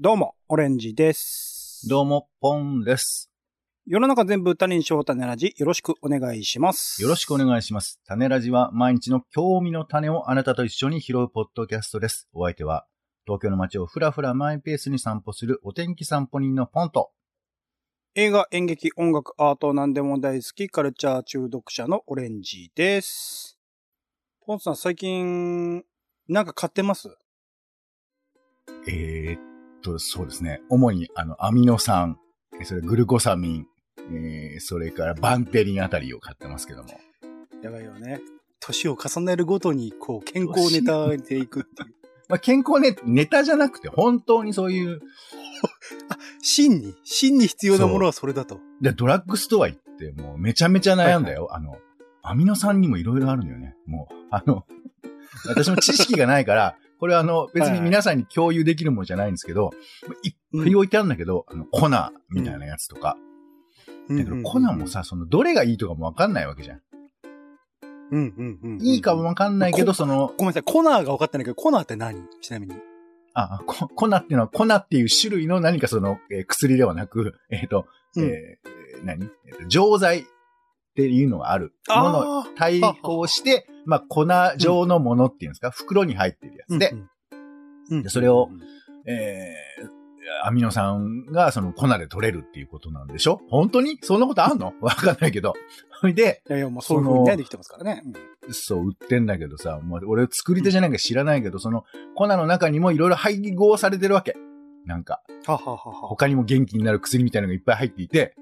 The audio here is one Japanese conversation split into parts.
どうも、オレンジです。どうも、ポンです。世の中全部他人賞種ラジ、よろしくお願いします。よろしくお願いします。種ラジは毎日の興味の種をあなたと一緒に拾うポッドキャストです。お相手は、東京の街をふらふらマイペースに散歩するお天気散歩人のポンと、映画、演劇、音楽、アート、何でも大好き、カルチャー中毒者のオレンジです。ポンさん、最近、なんか買ってます？えー、っと、そうですね。主に、あの、アミノ酸、えそれグルコサミン、えー、それからバンテリンあたりを買ってますけども。やばいよね。年を重ねるごとに、こう、健康ネタでいくっていう。まあ、健康ネネタじゃなくて、本当にそういう、真に、真に必要なものはそれだと。で、ドラッグストア行って、もうめちゃめちゃ悩んだよ。あの、アミノ酸にもいろいろあるんだよね。もう、あの、私も知識がないから、これはあの、別に皆さんに共有できるものじゃないんですけど、いっぱい置いてあるんだけど、あの、粉みたいなやつとか。だけど、粉もさ、その、どれがいいとかもわかんないわけじゃん。うんうんうんうん。いいかもわかんないけど、その、ごめんなさい、コナーが分かってないけど、コナーって何？ちなみに。あ、こ粉っていうのは、粉っていう種類の何かその、えー薬ではなく、えっ、と、うんえー何、えーと錠剤っていうのがある。ものあー対抗して、まあ、粉状のものっていうんですか、袋に入ってるやつ。で、うん。でそれを、えーアミノ酸がその粉で取れるっていうことなんでしょ？本当にそんなことあんの？わかんないけど。それで、いやいや、もうそういう風にね、できてますからね。うん。そう、売ってんだけどさ、まあ、俺作り手じゃないから知らないけど、その粉の中にもいろいろ配合されてるわけ。なんか、はははは。他にも元気になる薬みたいなのがいっぱい入っていて、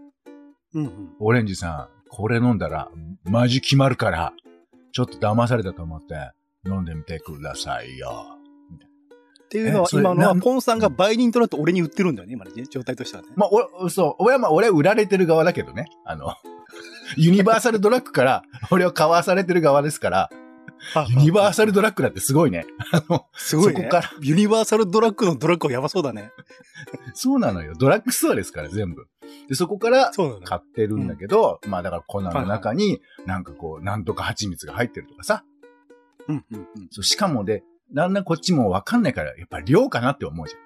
うんうん。オレンジさん、これ飲んだら、マジ決まるから、ちょっと騙されたと思って、飲んでみてくださいよ。っていうのは今のは、ポンさんが売人となって俺に売ってるんだよね、今のね状態としてはね。まあ、俺、そう、俺はまあ、俺は売られてる側だけどね。あの、ユニバーサルドラッグから、俺を買わされてる側ですから、ユニバーサルドラッグだってすごいね。あの、すごいね。そこからユニバーサルドラッグのドラッグはやばそうだね。そうなのよ。ドラッグストアですから、全部。で、そこから。買ってるんだけど、まあだから粉の中に、なんかこう、なんとか蜂蜜が入ってるとかさ。うんうんうん。そうしかもで、だんだんこっちもわかんないから、やっぱり量かなって思うじゃん。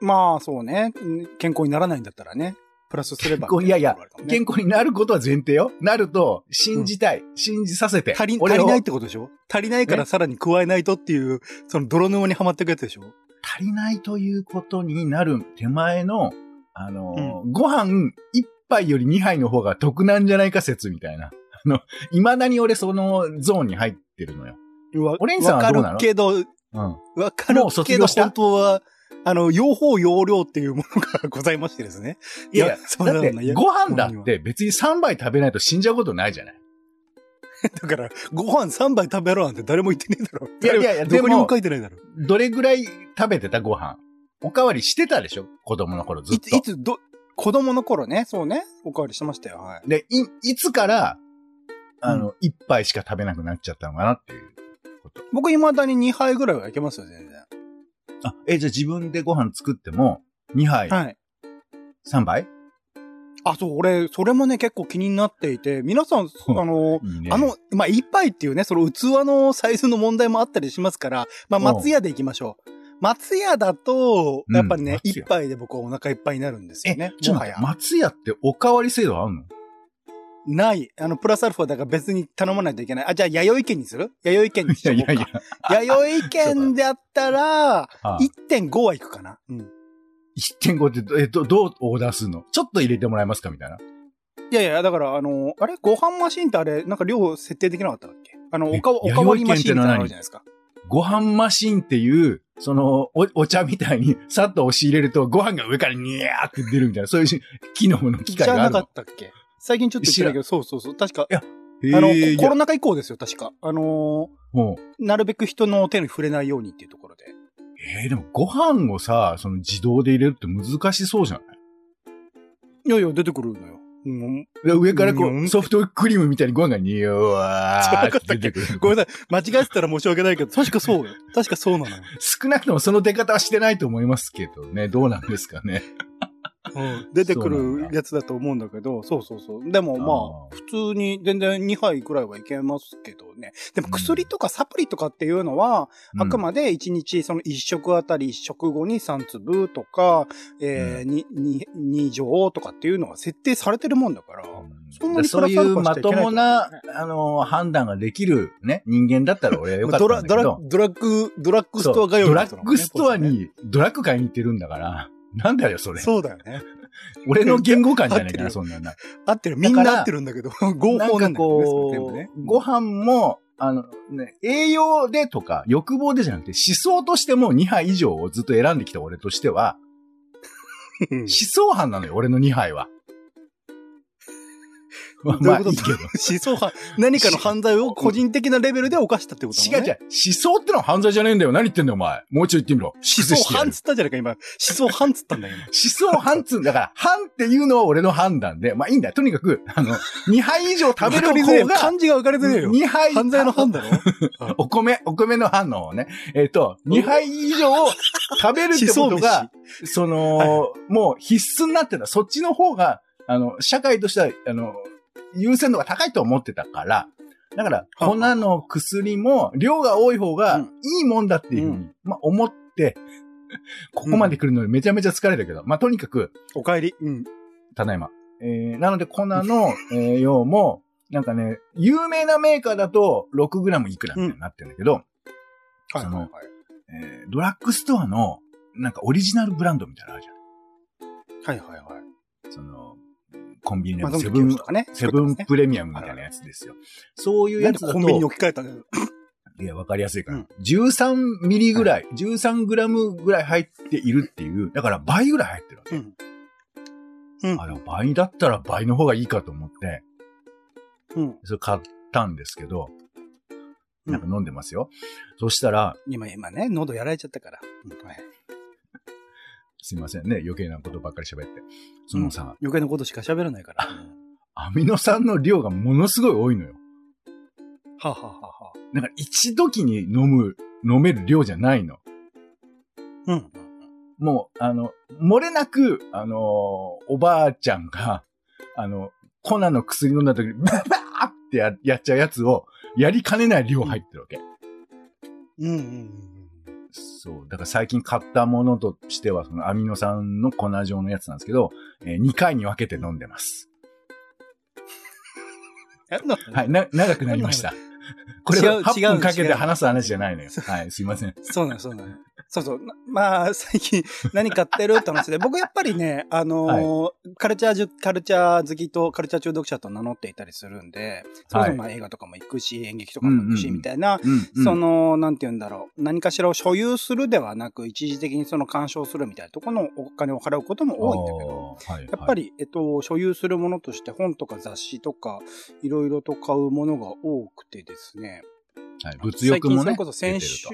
まあ、そうね。健康にならないんだったらね。プラスすれば。いやいや健康になることは前提よ。なると、信じたい。信じさせて。足り、足りないってことでしょ？足りないからさらに加えないとっていう、その泥沼にはまっていくやつでしょ？足りないということになる手前の、あのーご飯一杯より二杯の方が得なんじゃないか説みたいな。あの、未だに俺そのゾーンに入ってるのよ。わオレンジさんはどうなの？わかるけど、うん。わかるけど、本当は、あの、用法用量っていうものがございましてですね。いやいや、そうだってご飯だって別に3杯食べないと死んじゃうことないじゃない。だから、ご飯3杯食べろなんて誰も言ってねえだろ。いやいやいやどこにも書いてないだろ。どれぐらい食べてたご飯？おかわりしてたでしょ？子供の頃ずっいつ、と。いつ、ど、子供の頃ね、そうね、おかわりしてましたよ、はい。で、い、いつから、あの、一杯しか食べなくなっちゃったのかなっていうこと。僕未だに2杯ぐらいはいけますよ、全然。あ、え、じゃあ自分でご飯作っても、2杯、はい。3杯？あ、そう、俺、それもね、結構気になっていて、皆さん、うんあの、いいね。あの、まあ、一杯っていうね、その器のサイズの問題もあったりしますから、まあ、うん松屋で行きましょう。松屋だと、うんやっぱりね、松屋一杯で僕はお腹いっぱいになるんですよえね。、ちょっと待って、もはや。松屋っておかわり制度あんの？ない。あの、プラスアルファだから別に頼まないといけない。あ、じゃあ、弥生県にする？弥生県にしいやとこうか。いやいや、弥生県であったら、ああ1.5はいくかな？うん。1.5ってど、え、ど、どうオーダーするの？ちょっと入れてもらえますかみたいな。いやいや、だから、あの、あれ？ご飯マシンってあれ、なんか量設定できなかったっけ？あの、えおかわ、おかわりマシンみたいなのあるじゃないですか。ご飯マシンっていう、その、お、お茶みたいに、さっと押し入れると、ご飯が上からニャーって出るみたいな、そういう 機能の機じゃなか械があるの。ったっけ？最近ちょっと言ってけど、そうそうそう。確か、やあの、コロナ禍以降ですよ、確か。あのーなるべく人の手に触れないようにっていうところで。えー、でもご飯をさ、その自動で入れるって難しそうじゃない？いやいや、出てくるのよ。うん、で上からこうんう、ソフトクリームみたいにご飯がによわーって出てくる。ごめんなさい。間違えてたら申し訳ないけど、確かそうよ。確かそうなのよ。少なくともその出方はしてないと思いますけどね。どうなんですかね。出てくるやつだと思うんだけど、そうそうそう。でもまあ、普通に全然2杯くらいはいけますけどね。でも薬とかサプリとかっていうのは、うん、あくまで1日その1食あたり1食後に3粒とか、えー、うん、2, 2錠とかっていうのが設定されてるもんだから、そんなにそういうまともな、あの、判断ができるね、人間だったら俺はよかったんだけど。ドラドラッグ、ドラッグストアがよ、ね、ドラッグストアにドラッグ買いに行ってるんだから、なんだよ、それ。そうだよね。俺の言語感じゃないかな、そんなな。合ってる。みんな合ってるんだけど、合法なんだよね、ね。ご飯も、あのね、栄養でとか欲望でじゃなくて思想としても2杯以上をずっと選んできた俺としては、思想犯なのよ、俺の2杯は。まあいいけど。思想犯、何かの犯罪を個人的なレベルで犯したってことね。違う違う。思想ってのは犯罪じゃねえんだよ。何言ってんだよ、お前。もう一度言ってみろ。思想犯つったじゃないか、今。思想犯つったんだよ、今。思想犯つんだから、犯っていうのは俺の判断で、まあいいんだよ。とにかく、あの、2杯以上食べる方が。漢字が分かれてるよ。2杯。犯罪の犯だろお米、お米の反応をね。えっ、ー、と、2杯以上食べるってことが、その、はい、もう必須になってた。そっちの方が、あの、社会としては、あの、優先度が高いと思ってたから、だから、粉の薬も量が多い方がいいもんだっていうふうに、うん、まあ思って、ここまで来るのにめちゃめちゃ疲れたけど、まあとにかく。お帰り。うん。ただいま。えー、なので粉の、えー、量も、なんかね、有名なメーカーだと 6g いくらってなってるんだけど、うん、その、はいはいはいえー、ドラッグストアの、なんかオリジナルブランドみたいなのあるじゃん。はいはいはい。その、コンビニのセブン、ね、セブンプレミアムみたいなやつですよ。そういうやつだと。コンビニに置き換えたいや、わかりやすいから。うん、13ミリぐらい、はい、13グラムぐらい入っているっていう、だから倍ぐらい入ってるわけ。うん。うん、あ、でも倍だったら倍の方がいいかと思って、うん。それ買ったんですけど、なんか飲んでますよ。そしたら、今、今ね、喉やられちゃったから。うん、はいすいませんね。余計なことばっかり喋って。そのさ、うん、余計なことしか喋らないから。アミノ酸の量がものすごい多いのよ。ははははなんか一時に飲む、飲める量じゃないの。うん。もう、あの、漏れなく、あのー、おばあちゃんが、あの、粉の薬飲んだ時に、バーってややっちゃうやつを、やりかねない量入ってるわけ。うんうんうん。そう。だから最近買ったものとしては、そのアミノ酸の粉状のやつなんですけど、えー、2回に分けて飲んでます。はい、な、長くなりました。これは8分かけて話す話じゃないのよ。はい、すいません。そうなの、そうなの。そうそう。まあ、最近何買ってるって話で、僕やっぱりね、あのーはい、カルチャー、カルチャー好きとカルチャー中毒者と名乗っていたりするんで、それぞれまあ映画とかも行くし、演劇とかも行くし、みたいな、その、なんて言うんだろう、何かしらを所有するではなく、一時的にその干渉するみたいなところのお金を払うことも多いんだけど、はいはい、やっぱり、えっと、所有するものとして本とか雑誌とか、いろいろと買うものが多くてですね、はい、物欲もね。それこそ先週、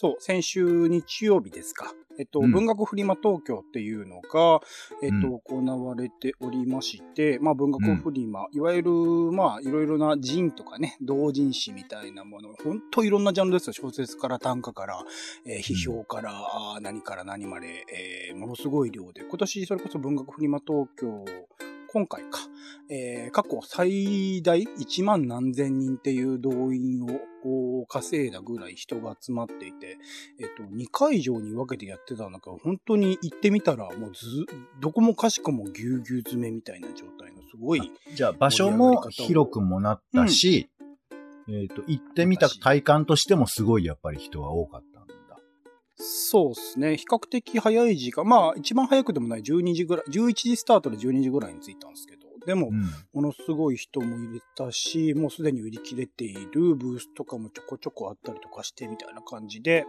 そう、先週日曜日ですか。えっと、うん、文学フリマ東京っていうのが、えっと、行われておりまして、まあ、文学フリマ、うん、いわゆる、まあ、いろいろな人とかね、同人誌みたいなもの、ほんといろんなジャンルですよ。小説から短歌から、えー、批評から、うん、何から何まで、えー、ものすごい量で、今年それこそ文学フリマ東京今回か、えー、過去最大1万何千人っていう動員を稼いだぐらい人が集まっていて、えっ、と、2会場に分けてやってたんだけど、本当に行ってみたら、もうず、どこもかしこもぎゅうぎゅう詰めみたいな状態のすごい。じゃあ場所も広くもなったし、うん、えっ、と、行ってみた体感としてもすごいやっぱり人が多かった。そうですね。比較的早い時間。まあ、一番早くでもない12時ぐらい、11時スタートで12時ぐらいに着いたんですけど、でも、ものすごい人も入れたし、もうすでに売り切れているブースとかもちょこちょこあったりとかしてみたいな感じで、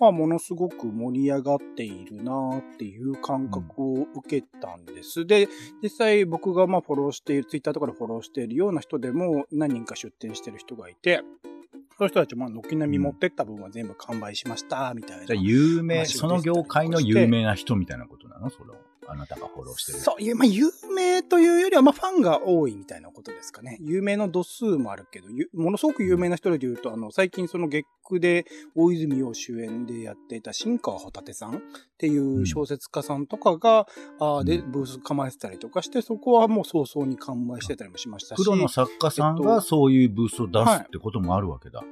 まあ、ものすごく盛り上がっているなっていう感覚を受けたんです。うん、で、実際僕がまあフォローしている、ツイッターとかでフォローしているような人でも何人か出店してる人がいて、その人たちも軒並み持ってった分は全部完売しました、みたいな。有名、その業界の有名な人みたいなことなの？それは。あなたがフォローしてる。そう、いうまあ、有名というよりは、まあ、ファンが多いみたいなことですかね。有名の度数もあるけど、ゆものすごく有名な人で言うと、あの、最近その月9で大泉洋主演でやっていた新川ホタテさんっていう小説家さんとかが、あーで、うんブース構えてたりとかして、そこはもう早々に完売してたりもしましたし。プロの作家さんえっとがそういうブースを出すってこともあるわけだ。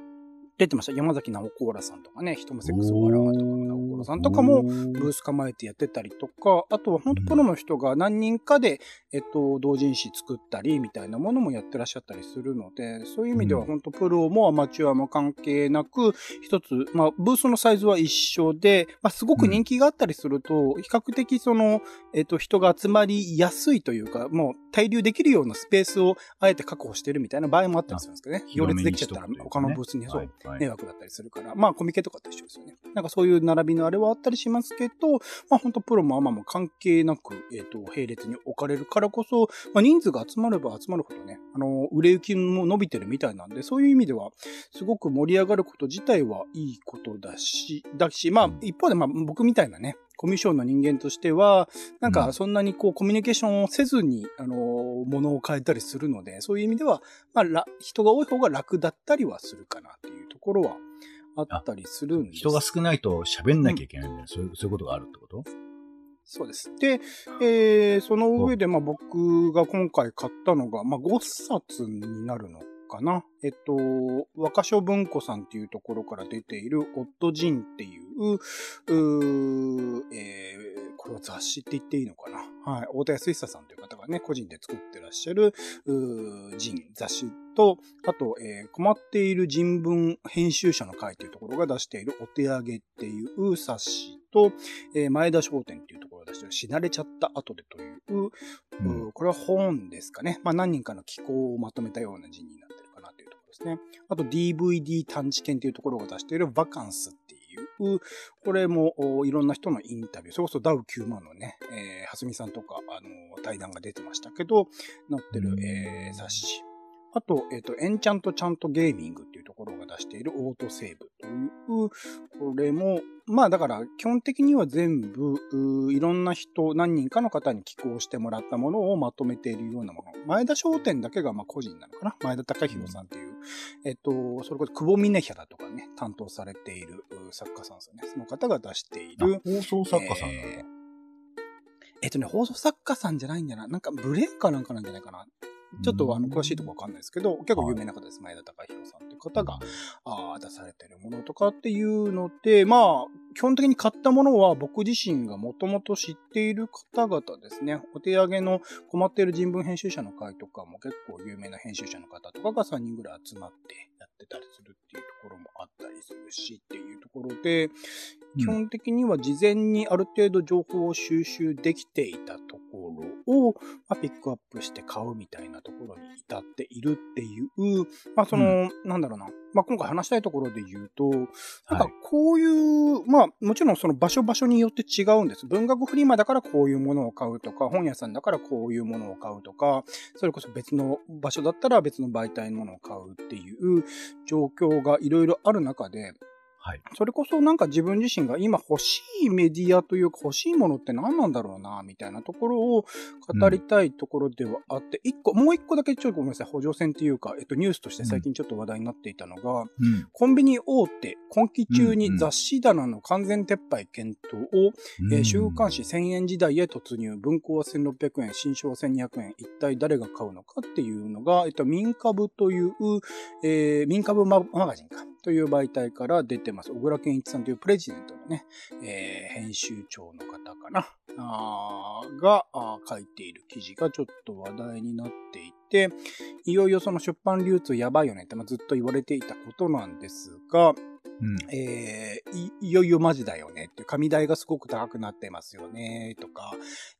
出てました。山崎直子ーラさんとかね、人もセックスを笑わとか、直子さんとかも、ブース構えてやってたりとか、あとは本当プロの人が何人かで、えっと、同人誌作ったりみたいなものもやってらっしゃったりするので、そういう意味ではうん本当プロもアマチュアも関係なく、一つ、まあ、ブースのサイズは一緒で、まあ、すごく人気があったりすると、比較的その、えっと、人が集まりやすいというか、もう滞留できるようなスペースをあえて確保してるみたいな場合もあったりするんですけどね。行列できちゃったら他のブースに、そう、迷惑だったりするから、まあコミケとかと一緒ですよね。なんかそういう並びのあれはあったりしますけど、まあ本当プロもアマも関係なく、えっ、と、並列に置かれるからこそ、まあ人数が集まれば集まるほどね、あの、売れ行きも伸びてるみたいなんで、そういう意味では、すごく盛り上がること自体はいいことだし、だし、まあ一方でまあ僕みたいなね、コミュ障の人間としては、なんかそんなにこうコミュニケーションをせずに、あの、ものを変えたりするので、そういう意味では、まあ、ら人が多い方が楽だったりはするかなっていうところはあったりするんです。人が少ないと喋んなきゃいけないんだよ。そういうそういうことがあるってこと？そうです。で、えーその上で、まあ僕が今回買ったのが、まあ5冊になるのかな。えっと、若書文庫さんっていうところから出ている、オッドジンっていう、うーえーこれは雑誌って言っていいのかな。はい。太田康久さんという方がね、個人で作ってらっしゃる、うージン、雑誌と、あと、えー困っている人文編集者の会というところが出しているお手上げっていう冊子と、えー前田商店っていうところが出している死なれちゃった後でという、うんこれは本ですかね。まあ何人かの寄稿をまとめたような字になっですね。あと DVD 探知犬っていうところが出しているバカンスっていう、これもおいろんな人のインタビュー、それこそダウ9万のね、えー、はすみさんとか、あの、対談が出てましたけど、載ってる、えー雑誌。あと、えっ、と、エンチャントちゃんとゲーミングっていうところが出しているオートセーブという、これも、まあだから基本的には全部、いろんな人、何人かの方に寄稿してもらったものをまとめているようなもの。前田商店だけがまあ個人なのかな前田隆弘さんっていう、えっと、それこそ久保峰ヒャだとかね、担当されているう作家さんですよね。その方が出している。放送作家さんなんだ。えーえっとね、放送作家さんじゃないんじゃないなんかブレーンかなんかなんじゃないかな。ちょっとあの、詳しいところわかんないですけど、結構有名な方です。前田隆弘さんという方が、あー出されてるものとかっていうので、まあ、基本的に買ったものは僕自身がもともと知っている方々ですね。お手上げの困っている人文編集者の会とかも結構有名な編集者の方とかが3人ぐらい集まってやってたりするっていうところもあったりするしっていうところで、基本的には事前にある程度情報を収集できていたところを、まあ、ピックアップして買うみたいなところに至っているっていう、まあその、なんだろうな、まあ今回話したいところで言うと、なんかこういう、まあもちろんその場所場所によって違うんです。文学フリマだからこういうものを買うとか、本屋さんだからこういうものを買うとか、それこそ別の場所だったら別の媒体のものを買うっていう状況がいろいろある中で、はい。それこそなんか自分自身が今欲しいメディアというか欲しいものって何なんだろうな、みたいなところを語りたいところではあって、一、個、もう一個だけちょっとごめんなさい、補助線っていうか、えっとニュースとして最近ちょっと話題になっていたのが、うん。コンビニ大手、今期中うんうんに雑誌棚の完全撤廃検討を、えー週刊誌1000円時代へ突入。文庫は1600円、新書は1200円。一体誰が買うのかっていうのが、えっと、民株という、えー民株ママガジンか。という媒体から出てます。小倉健一さんというプレジデントのね、えー編集長の方かな。あがあ書いている記事がちょっと話題になっていて、いよいよその出版流通やばいよねって、まあ、ずっと言われていたことなんですが、うん。えーい、いよいよマジだよねって紙代がすごく高くなってますよねとか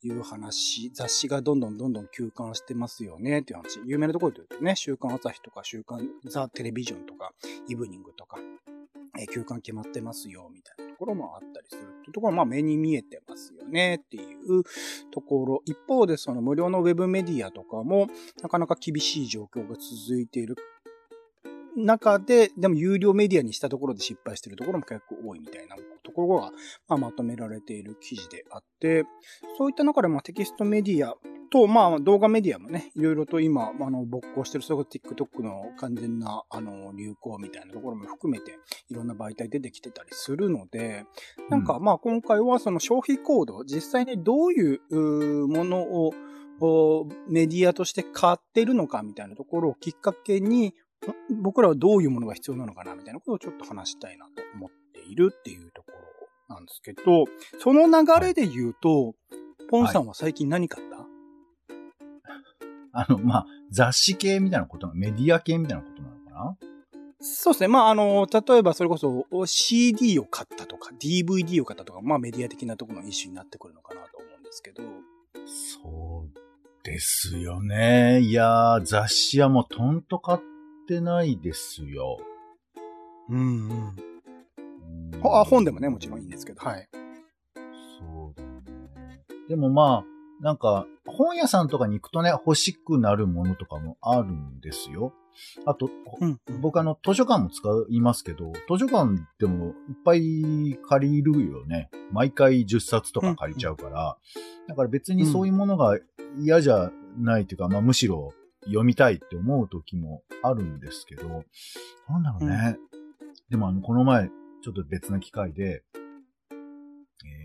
いう話、雑誌がどんどんどんどん休刊してますよねっていう話、有名なところで言うとね、週刊朝日とか週刊ザ・テレビジョンとか、イブニングとか、えー休刊決まってますよみたいなとところもあったりするっていうところは、まあ目に見えてますよねっていうところ。一方でその無料のウェブメディアとかも、なかなか厳しい状況が続いている中で、でも有料メディアにしたところで失敗してるところも結構多いみたいなところが、まあ、まとめられている記事であって、そういった中でまあテキストメディアと、まあ動画メディアもね、いろいろと今、あの、勃興してる、それこそ TikTok の完全な、あの、流行みたいなところも含めて、いろんな媒体出てきてたりするので、なんかまあ今回はその消費行動、実際にどういうものを、メディアとして買ってるのかみたいなところをきっかけに、僕らはどういうものが必要なのかなみたいなことをちょっと話したいなと思っているっていうところなんですけど、その流れで言うと、ポンさんは最近何買った、はい、あの、まあ、雑誌系みたいなことメディア系みたいなことなのかな？そうですね。まあ、あの、例えばそれこそ CD を買ったとか、DVD を買ったとか、まあメディア的なところの一種になってくるのかなと思うんですけど。そうですよね。いやー、雑誌はもうとんと買ってないですよ。うんうん。あ、本でもね、もちろんいいんですけど、はい。そうだね。でもまあ、なんか、本屋さんとかに行くとね、欲しくなるものとかもあるんですよ。あと、うん、僕あの、図書館も使いますけど、図書館でもいっぱい借りるよね。毎回10冊とか借りちゃうから。うん、だから別にそういうものが嫌じゃないっていうか、まあむしろ読みたいって思う時もあるんですけど、なんだろうね。うん、でもあの、この前、ちょっと別な機会で、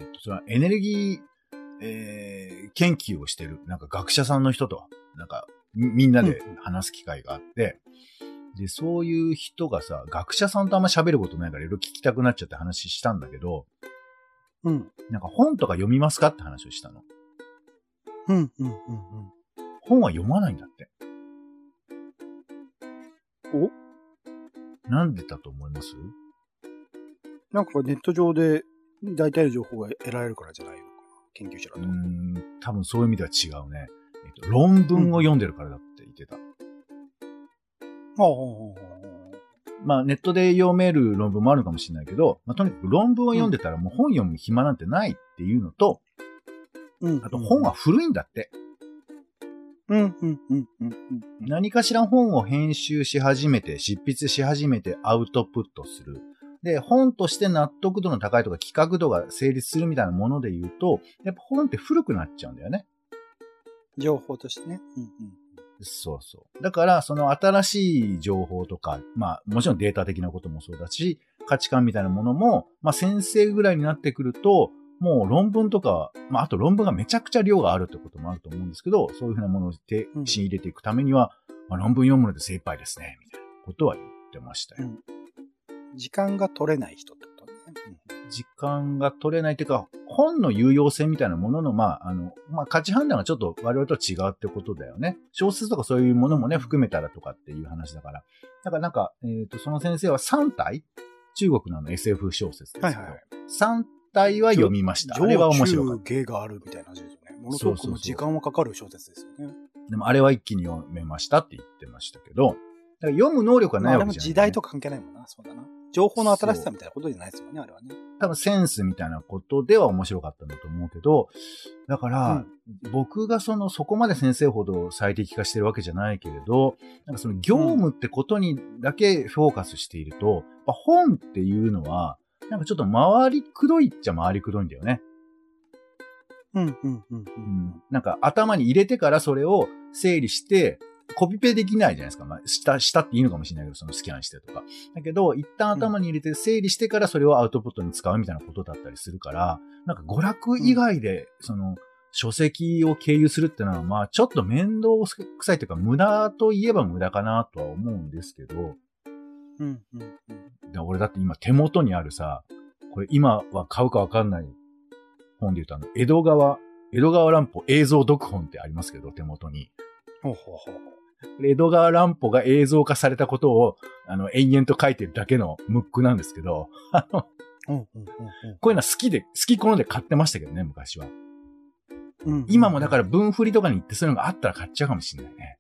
えっ、ー、と、それはエネルギー、えー、研究をしてる、なんか学者さんの人と、なんか、みんなで話す機会があって、うん、で、そういう人がさ、学者さんとあんま喋ることないからいろいろ聞きたくなっちゃって話したんだけど、うん。なんか本とか読みますかって話をしたの。うん、うん、うん、うん。本は読まないんだって。お？なんでだと思います？なんかネット上で大体の情報が得られるからじゃないのかな？研究者だと。うん、多分そういう意味では違うね。えっと、論文を読んでるからだって言ってた。ほうほうほうほう。まあ、ネットで読める論文もあるかもしれないけど、まあ、とにかく論文を読んでたらもう本読む暇なんてないっていうのと、うん。あと本は古いんだって。うん、うん、うん、うん。何かしら本を編集し始めて、執筆し始めてアウトプットする。で、本として納得度の高いとか企画度が成立するみたいなもので言うと、やっぱ本って古くなっちゃうんだよね。情報としてね。うんうん。そうそう。だから、その新しい情報とか、まあ、もちろんデータ的なこともそうだし、価値観みたいなものも、まあ、先生ぐらいになってくると、もう論文とか、まあ、あと論文がめちゃくちゃ量があるってこともあると思うんですけど、そういうふうなものを手仕入れていくためには、まあ、論文読むので精一杯ですね、みたいなことは言ってましたよ。うん時間が取れない人ってことね。うん、時間が取れないというか、本の有用性みたいなものの、まあ、あの、まあ、価値判断がちょっと我々と違うってことだよね。小説とかそういうものもね、含めたらとかっていう話だから。だからなんか、えっ、ー、と、その先生は3体？中国のあの SF 小説ですけど、はいはい、3体は読みました。あれは面白かった。芸があるみたいな話ですよね。ものすごく時間はかかる小説ですよね。でもあれは一気に読めましたって言ってましたけど、読む能力がないわけじゃない、ね、まあ、でも時代と関係ないもんな、そうだな。情報の新しさみたいなことじゃないですよね、あれはね。多分センスみたいなことでは面白かったんだと思うけど、だから、うん、僕がその、そこまで先生ほど最適化してるわけじゃないけれど、なんかその業務ってことにだけフォーカスしていると、うん、本っていうのは、なんかちょっと回りくどいっちゃ回りくどいんだよね。うん、うん、うん。なんか頭に入れてからそれを整理して、コピペできないじゃないですか。まあ、した、したっていいのかもしれないけど、そのスキャンしてとか。だけど、一旦頭に入れて整理してからそれをアウトプットに使うみたいなことだったりするから、なんか娯楽以外で、その、書籍を経由するってのは、まあ、ちょっと面倒くさいというか、無駄といえば無駄かなとは思うんですけど、うん、うん、うん。で、俺だって今手元にあるさ、これ今は買うかわかんない本で言うとあの、江戸川、江戸川乱歩映像読本ってありますけど、手元に。ほうほうほう。江戸川乱歩が映像化されたことを、あの、延々と書いてるだけのムックなんですけど、あの、こういうのは好きで、好き好んで買ってましたけどね、昔は。うん、今もだから分振りとかに行ってそういうのがあったら買っちゃうかもしれないね。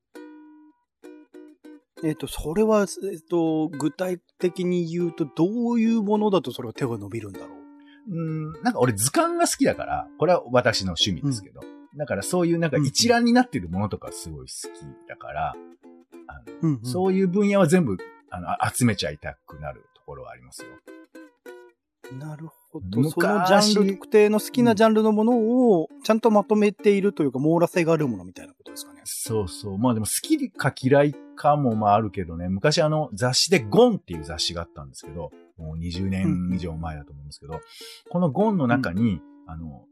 えっ、と、それは、えっ、ー、と、具体的に言うと、どういうものだとそれは手が伸びるんだろう？うん、なんか俺図鑑が好きだから、これは私の趣味ですけど、うんだからそういうなんか一覧になってるものとかすごい好きだから、うんうん、そういう分野は全部あの、集めちゃいたくなるところはありますよ。なるほど。昔そのジャンル、特定の好きなジャンルのものを、ちゃんとまとめているというか、網羅性があるものみたいなことですかね。そうそう。まあでも好きか嫌いかもまああるけどね、昔あの雑誌でゴンっていう雑誌があったんですけど、もう20年以上前だと思うんですけど、このゴンの中に、あの、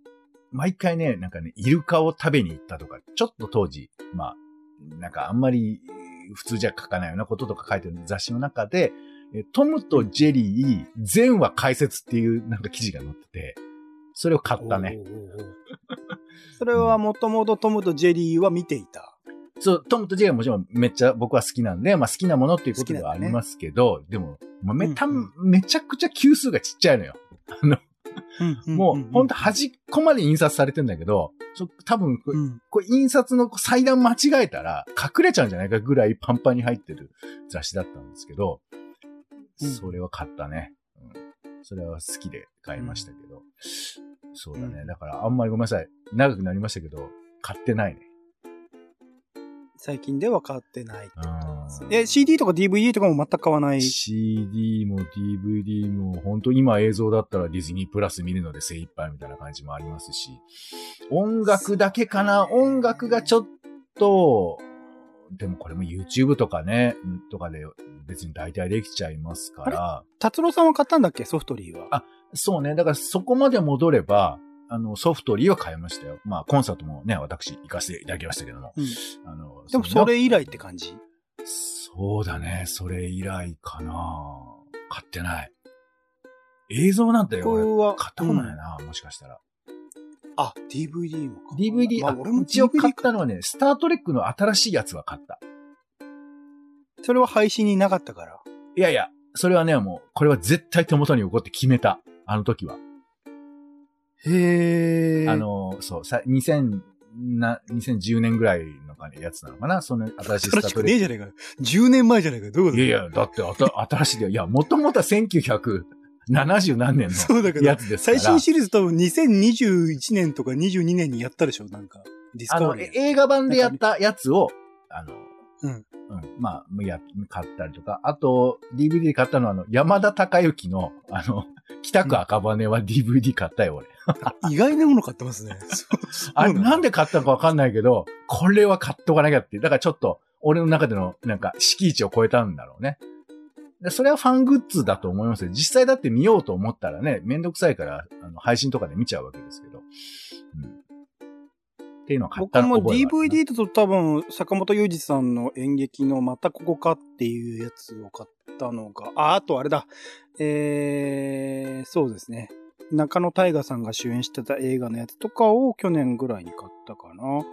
毎回ね、なんかね、イルカを食べに行ったとか、ちょっと当時、まあ、なんかあんまり普通じゃ書かないようなこととか書いてる雑誌の中で、えトムとジェリー全話解説っていうなんか記事が載ってて、それを買ったね。それはもともとトムとジェリーは見ていた。そう、トムとジェリーはもちろんめっちゃ僕は好きなんで、まあ好きなものっていうことではありますけど、でも、まあ、めた、うんめちゃくちゃ級数がちっちゃいのよ。あの、もう、ほんと端っこまで印刷されてんだけど、そ多分これ、うん。これ印刷の裁断間違えたら隠れちゃうんじゃないかぐらいパンパンに入ってる雑誌だったんですけど、うんそれは買ったね。うん、それは好きで買いましたけど。そうだね。うんだからあんまりごめんなさい。長くなりましたけど、買ってないね。最近では買ってないと。うんえ、CD とか DVD とかも全く買わない？CD も DVD も、本当今映像だったらディズニープラス見るので精一杯みたいな感じもありますし、音楽だけかな？音楽がちょっと、でもこれも YouTube とかね、とかで別に大体できちゃいますから、達郎さんは買ったんだっけ？ソフトリーは。あそうね、だからそこまで戻れば、あの、ソフトリーは買いましたよ。まあ、コンサートもね、私行かせていただきましたけども。うんあのでもそれ以来って感じ？そうだね。それ以来かな。買ってない。映像なんて俺。買ったことないな、もしかしたら。あ、DVD もか。DVD、あ、まあ、俺も一応買ったのはね、スタートレックの新しいやつは買った。それは配信になかったから。いやいや、それはね、もう、これは絶対手元に置こうって決めた。あの時は。へー。あ、の、そう、さ、2000、な、2010年ぐらいのやつなのかな？その新しいスタ新しくートレック。ねえじゃねえか。10年前じゃねえか。どういうこといやいや、だってあた、新しいで、いや、もともとは1970何年のや、つですから。最新シリーズ多分2021年とか22年にやったでしょなんか。ディスカバリーえ。映画版でやったやつを、あの、うん。うん。まあ、や、買ったりとか。あと、DVD で買ったのは、あの、山田孝之の、あの、北区赤羽は DVD 買ったよ、俺。意外なもの買ってますね。あれ、なんでで買ったのかわかんないけど、これは買っとかなきゃって。だからちょっと、俺の中での、なんか、敷地を超えたんだろうね。でそれはファングッズだと思いますよ。実際だって見ようと思ったらね、めんどくさいから、あの、配信とかで見ちゃうわけですけど。うん。っていうのを買った僕も覚えはあるな DVD だと多分、坂本雄二さんの演劇のまたここかっていうやつを買ったのが、あ、あとあれだ。えー、そうですね。中野大河さんが主演してた映画のやつとかを去年ぐらいに買ったかな。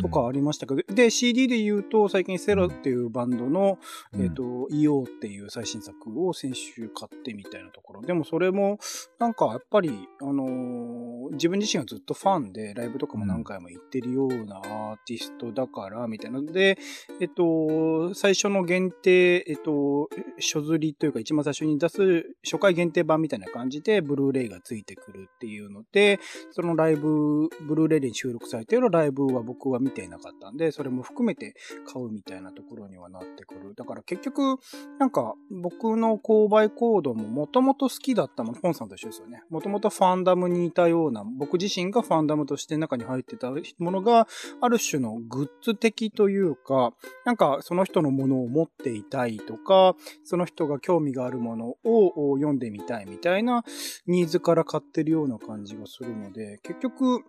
とかありましたけど、で、CD で言うと、最近セラっていうバンドの、うん。えっ、と、EO っていう最新作を先週買ってみたいなところ。でもそれも、なんかやっぱり、あのー自分自身はずっとファンで、ライブとかも何回も行ってるようなアーティストだから、みたいな。ので、えっと、最初の限定、えっと、書釣りというか一番最初に出す初回限定版みたいな感じで、ブルーレイがついてくるっていうので、そのライブ、ブルーレイに収録されているライブは僕は見ていなかったんで、それも含めて買うみたいなところにはなってくる。だから結局、なんか僕の購買行動ももともと好きだったもの、ポンさんと一緒ですよね。もともとファンダムにいたような、僕自身がファンダムとして中に入ってたものが、ある種のグッズ的というか、なんかその人のものを持っていたいとか、その人が興味があるものを読んでみたいみたいなニーズから買ってるような感じがするので、結局、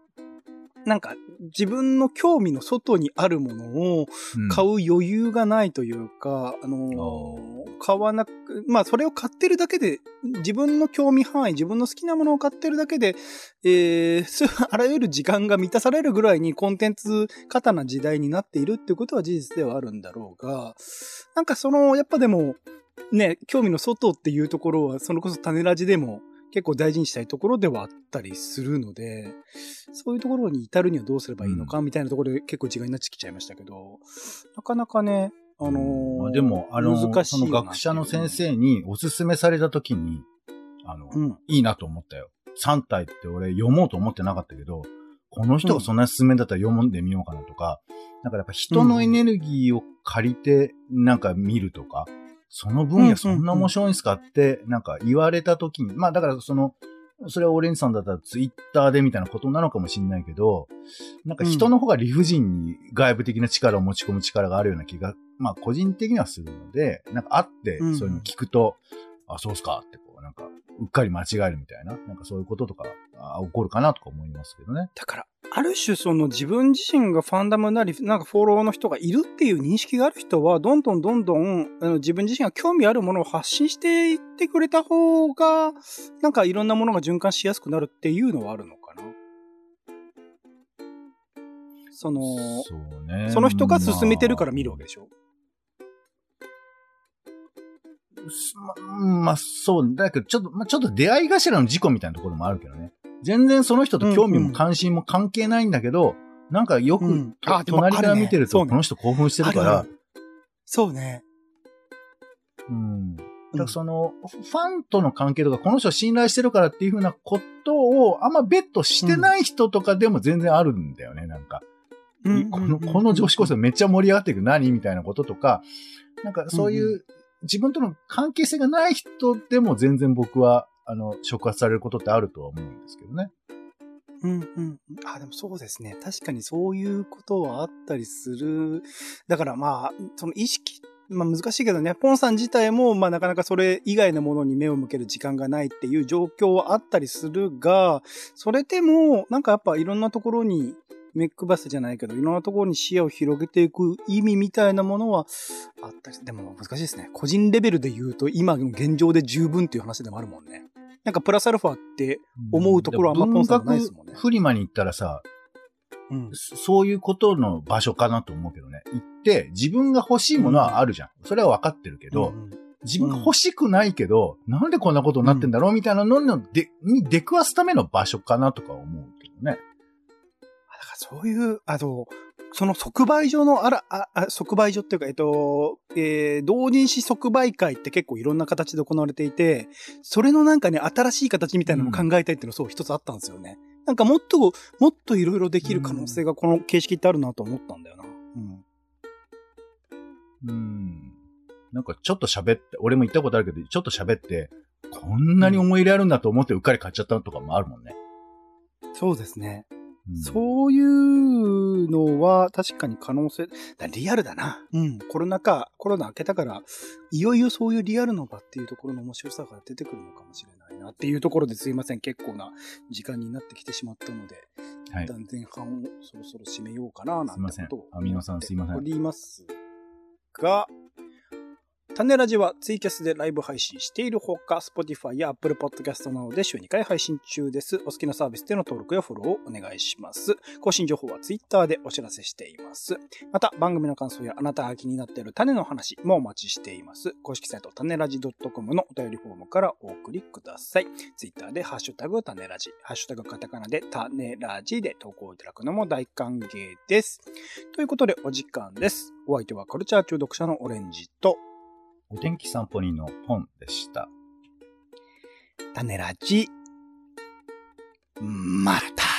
なんか自分の興味の外にあるものをうん。買う余裕がないというか、あのー買わなく、まあそれを買ってるだけで、自分の興味範囲、自分の好きなものを買ってるだけで、えー、す あらゆる時間が満たされるぐらいにコンテンツ過多な時代になっているっていうことは事実ではあるんだろうが、なんかその、やっぱでも、ね、興味の外っていうところは、それこそ種ラジでも結構大事にしたいところではあったりするので、そういうところに至るにはどうすればいいのかみたいなところで結構時間になってきちゃいましたけど、なかなかね、あのーまあでも、あの、その学者の先生におすすめされたときに、あの、うん。いいなと思ったよ。3体って俺読もうと思ってなかったけど、この人がそんなに勧めだったら読んでみようかなとか、なんかやっぱ人のエネルギーを借りてなんか見るとか、その分野そんな面白いんすかって、なんか言われた時に、まあだからその、それはオレンジさんだったらツイッターでみたいなことなのかもしれないけど、なんか人の方が理不尽に外部的な力を持ち込む力があるような気が、まあ個人的にはするので、なんかあってうんそういうの聞くと、あ、そうっすかってこう、なんか、うっかり間違えるみたいな、なんかそういうこととかあ起こるかなとか思いますけどね。だから、ある種その自分自身がファンダムなり、なんかフォローの人がいるっていう認識がある人は、どんどんどんどんあの自分自身が興味あるものを発信していってくれた方が、なんかいろんなものが循環しやすくなるっていうのはあるのかな。その、そね。その人が進めてるから見るわけでしょ？ままあ、そう、だけど、ちょっと、まあ、ちょっと出会い頭の事故みたいなところもあるけどね。全然その人と興味も関心も関係ないんだけど、なんかよく、うん。隣から見てると、この人興奮してるから、そうね。うん。だからその、ファンとの関係とか、この人を信頼してるからっていうふうなことを、あんまベットしてない人とかでも全然あるんだよね、なんか。うんこの、この女子高生めっちゃ盛り上がっていく何みたいなこととか、なんかそういう、うん。自分との関係性がない人でも全然僕は、あの、触発されることってあるとは思うんですけどね。うんうん。あ、でもそうですね。確かにそういうことはあったりする。だからまあ、その意識、まあ難しいけどね、ポンさん自体も、まあなかなかそれ以外のものに目を向ける時間がないっていう状況はあったりするが、それでも、なんかやっぱいろんなところに、目配せじゃないけど、いろんなところに視野を広げていく意味みたいなものはあったり、でも難しいですね。個人レベルで言うと、今の現状で十分っていう話でもあるもんね。なんかプラスアルファって、思うところはあんまポンさんないですもんねフリマに行ったらさ、うん。そそういうことの場所かなと思うけどね。行って、自分が欲しいものはあるじゃん。それは分かってるけど、うん自分が欲しくないけど、なんでこんなことになってんだろうみたいなのので、に出くわすための場所かなとか思うけどね。そういう、あと、その即売所のあら、あ、あ即売所っていうか、えっと、えー同人誌即売会って結構いろんな形で行われていて、それのなんかね、新しい形みたいなのも考えたいっていうのそう一つあったんですよね。なんかもっと、もっといろいろできる可能性がこの形式ってあるなと思ったんだよな。うん。うん。なんかちょっと喋って、俺も言ったことあるけど、ちょっと喋って、こんなに思い入れあるんだと思ってうっかり買っちゃったのとかもあるもんね。そうですね。うんそういうのは確かに可能性、だリアルだな。うん。コロナ禍、コロナ明けたから、いよいよそういうリアルの場っていうところの面白さが出てくるのかもしれないなっていうところですいません。結構な時間になってきてしまったので、はい一。旦前半をそろそろ締めようかななんてすいませんことを。アミノさんすいませんおりますが、種ラジはツイキャスでライブ配信しているほか、Spotify や Apple Podcast などで週2回配信中です。お好きなサービスでの登録やフォローをお願いします。更新情報は Twitter でお知らせしています。また、番組の感想やあなたが気になっている種の話もお待ちしています。公式サイト種ラジ .com のお便りフォームからお送りください。Twitter でハッシュタグ種ラジ、ハッシュタグカタカナで種ラジで投稿いただくのも大歓迎です。ということでお時間です。お相手はカルチャー中毒者のオレンジとお天気散歩人の本でした。種ラジ。また。